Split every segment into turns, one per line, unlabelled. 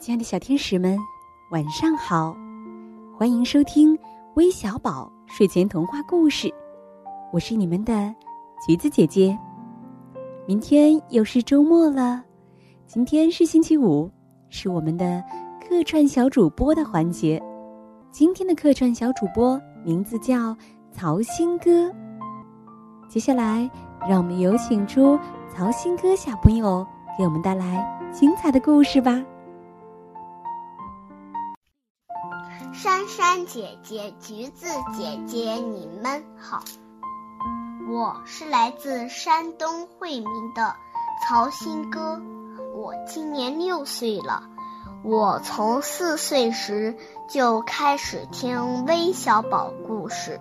亲爱的小天使们，晚上好！欢迎收听微小宝睡前童话故事，我是你们的橘子姐姐。明天又是周末了，今天是星期五，是我们的客串小主播的环节。今天的客串小主播名字叫曹新哥。接下来，让我们有请出曹新哥小朋友给我们带来精彩的故事吧。
珊珊姐姐、橘子姐姐，你们好！我是来自山东惠民的曹新哥，我今年六岁了。我从四岁时就开始听微小宝故事，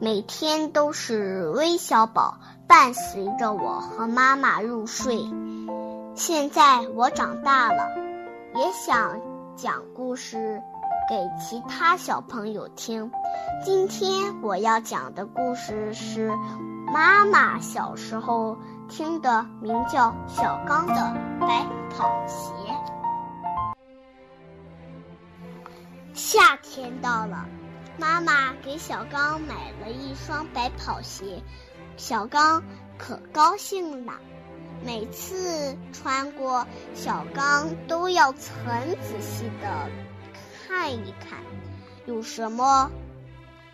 每天都是微小宝伴随着我和妈妈入睡。现在我长大了，也想讲故事。给其他小朋友听。今天我要讲的故事是妈妈小时候听的，名叫《小刚的白跑鞋》。夏天到了，妈妈给小刚买了一双白跑鞋，小刚可高兴了。每次穿过，小刚都要很仔细的。看一看，有什么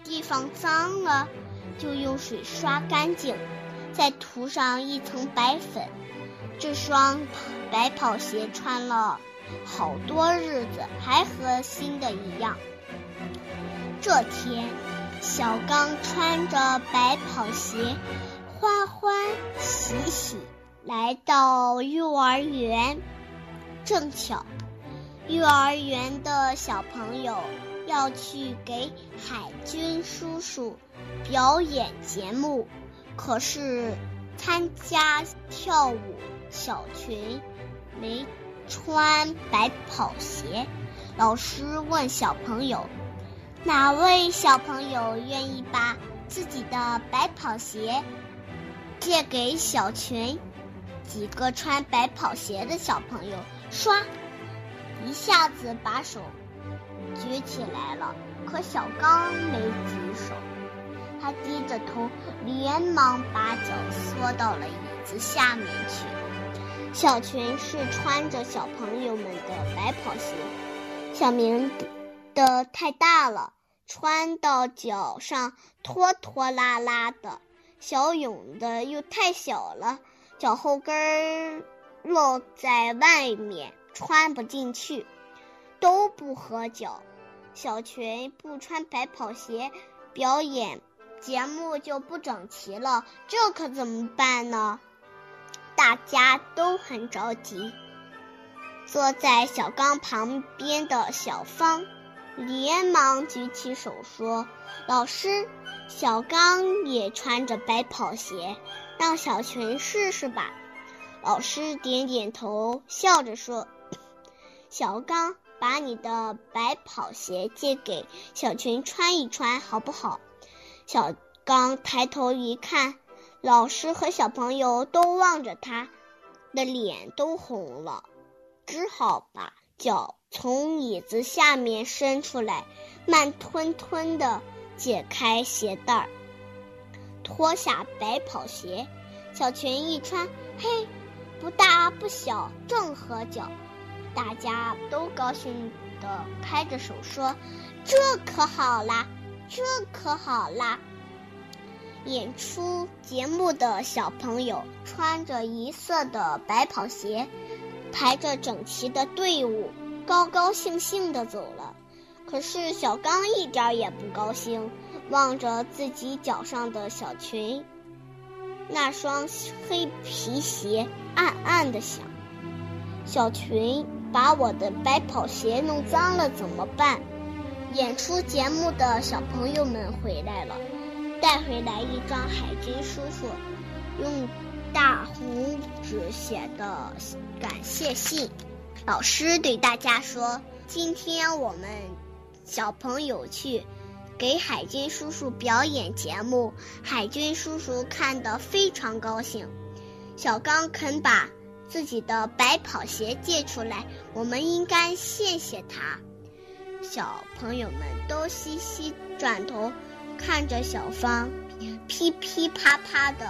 地方脏了，就用水刷干净，再涂上一层白粉。这双白跑鞋穿了好多日子，还和新的一样。这天，小刚穿着白跑鞋，欢欢喜喜来到幼儿园，正巧。幼儿园的小朋友要去给海军叔叔表演节目，可是参加跳舞小群没穿白跑鞋。老师问小朋友：“哪位小朋友愿意把自己的白跑鞋借给小群？”几个穿白跑鞋的小朋友刷。一下子把手举起来了，可小刚没举手，他低着头，连忙把脚缩到了椅子下面去。小裙是穿着小朋友们的白跑鞋，小明的太大了，穿到脚上拖拖拉拉的；小勇的又太小了，脚后跟儿落在外面。穿不进去，都不合脚。小群不穿白跑鞋，表演节目就不整齐了，这可怎么办呢？大家都很着急。坐在小刚旁边的小芳连忙举起手说：“老师，小刚也穿着白跑鞋，让小群试试吧。”老师点点头，笑着说。小刚，把你的白跑鞋借给小群穿一穿，好不好？小刚抬头一看，老师和小朋友都望着他，的脸都红了，只好把脚从椅子下面伸出来，慢吞吞的解开鞋带儿，脱下白跑鞋。小群一穿，嘿，不大不小，正合脚。大家都高兴的拍着手说：“这可好啦，这可好啦！”演出节目的小朋友穿着一色的白跑鞋，排着整齐的队伍，高高兴兴的走了。可是小刚一点也不高兴，望着自己脚上的小裙，那双黑皮鞋，暗暗的想：小裙。把我的白跑鞋弄脏了怎么办？演出节目的小朋友们回来了，带回来一张海军叔叔用大红纸写的感谢信。老师对大家说：“今天我们小朋友去给海军叔叔表演节目，海军叔叔看得非常高兴。小刚肯把。”自己的白跑鞋借出来，我们应该谢谢他。小朋友们都嘻嘻转头看着小芳，噼噼啪啪的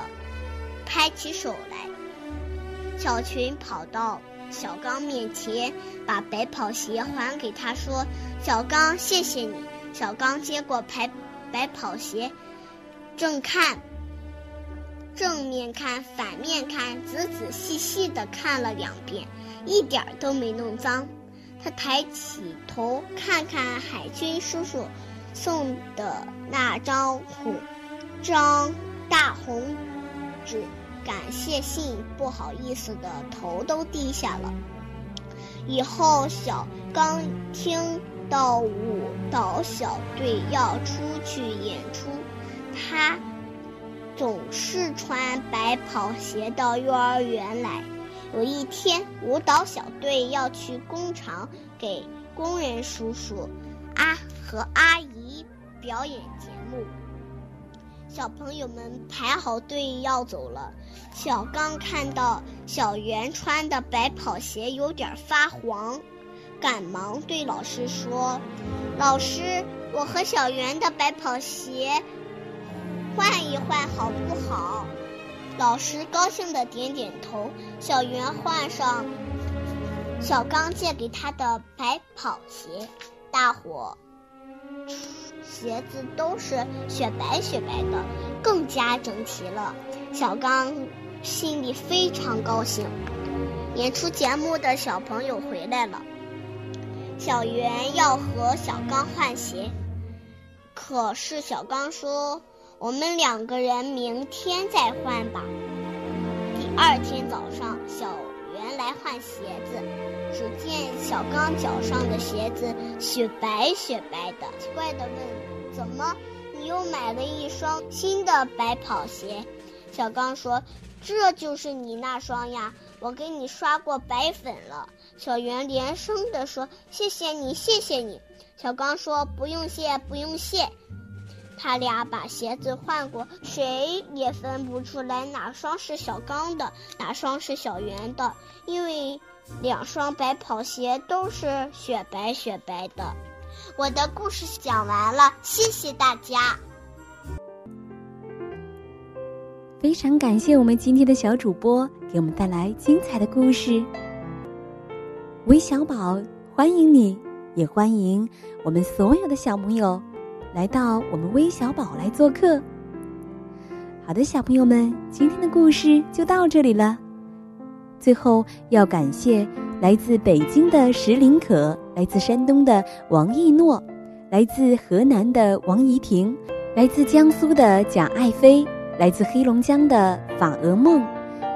拍起手来。小群跑到小刚面前，把白跑鞋还给他，说：“小刚，谢谢你。”小刚接过白白跑鞋，正看。正面看，反面看，仔仔细细的看了两遍，一点都没弄脏。他抬起头看看海军叔叔送的那张红张大红纸感谢信，不好意思的头都低下了。以后小刚听到舞蹈小队要出去演出，总是穿白跑鞋到幼儿园来。有一天，舞蹈小队要去工厂给工人叔叔、阿和阿姨表演节目。小朋友们排好队要走了。小刚看到小圆穿的白跑鞋有点发黄，赶忙对老师说：“老师，我和小圆的白跑鞋。”换一换好不好？老师高兴的点点头。小圆换上小刚借给他的白跑鞋，大伙鞋子都是雪白雪白的，更加整齐了。小刚心里非常高兴。演出节目的小朋友回来了，小圆要和小刚换鞋，可是小刚说。我们两个人明天再换吧。第二天早上，小圆来换鞋子，只见小刚脚上的鞋子雪白雪白的，奇怪的问：“怎么，你又买了一双新的白跑鞋？”小刚说：“这就是你那双呀，我给你刷过白粉了。”小圆连声的说：“谢谢你，谢谢你。”小刚说：“不用谢，不用谢。”他俩把鞋子换过，谁也分不出来哪双是小刚的，哪双是小圆的，因为两双白跑鞋都是雪白雪白的。我的故事讲完了，谢谢大家。
非常感谢我们今天的小主播给我们带来精彩的故事。韦小宝，欢迎你，也欢迎我们所有的小朋友。来到我们微小宝来做客。好的，小朋友们，今天的故事就到这里了。最后要感谢来自北京的石林可，来自山东的王艺诺，来自河南的王怡婷，来自江苏的贾爱飞，来自黑龙江的法鹅梦，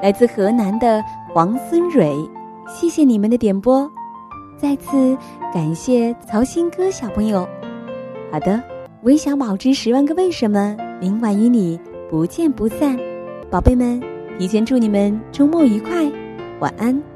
来自河南的黄孙蕊。谢谢你们的点播，再次感谢曹新歌小朋友。好的。微小宝之十万个为什么，明晚与你不见不散，宝贝们，提前祝你们周末愉快，晚安。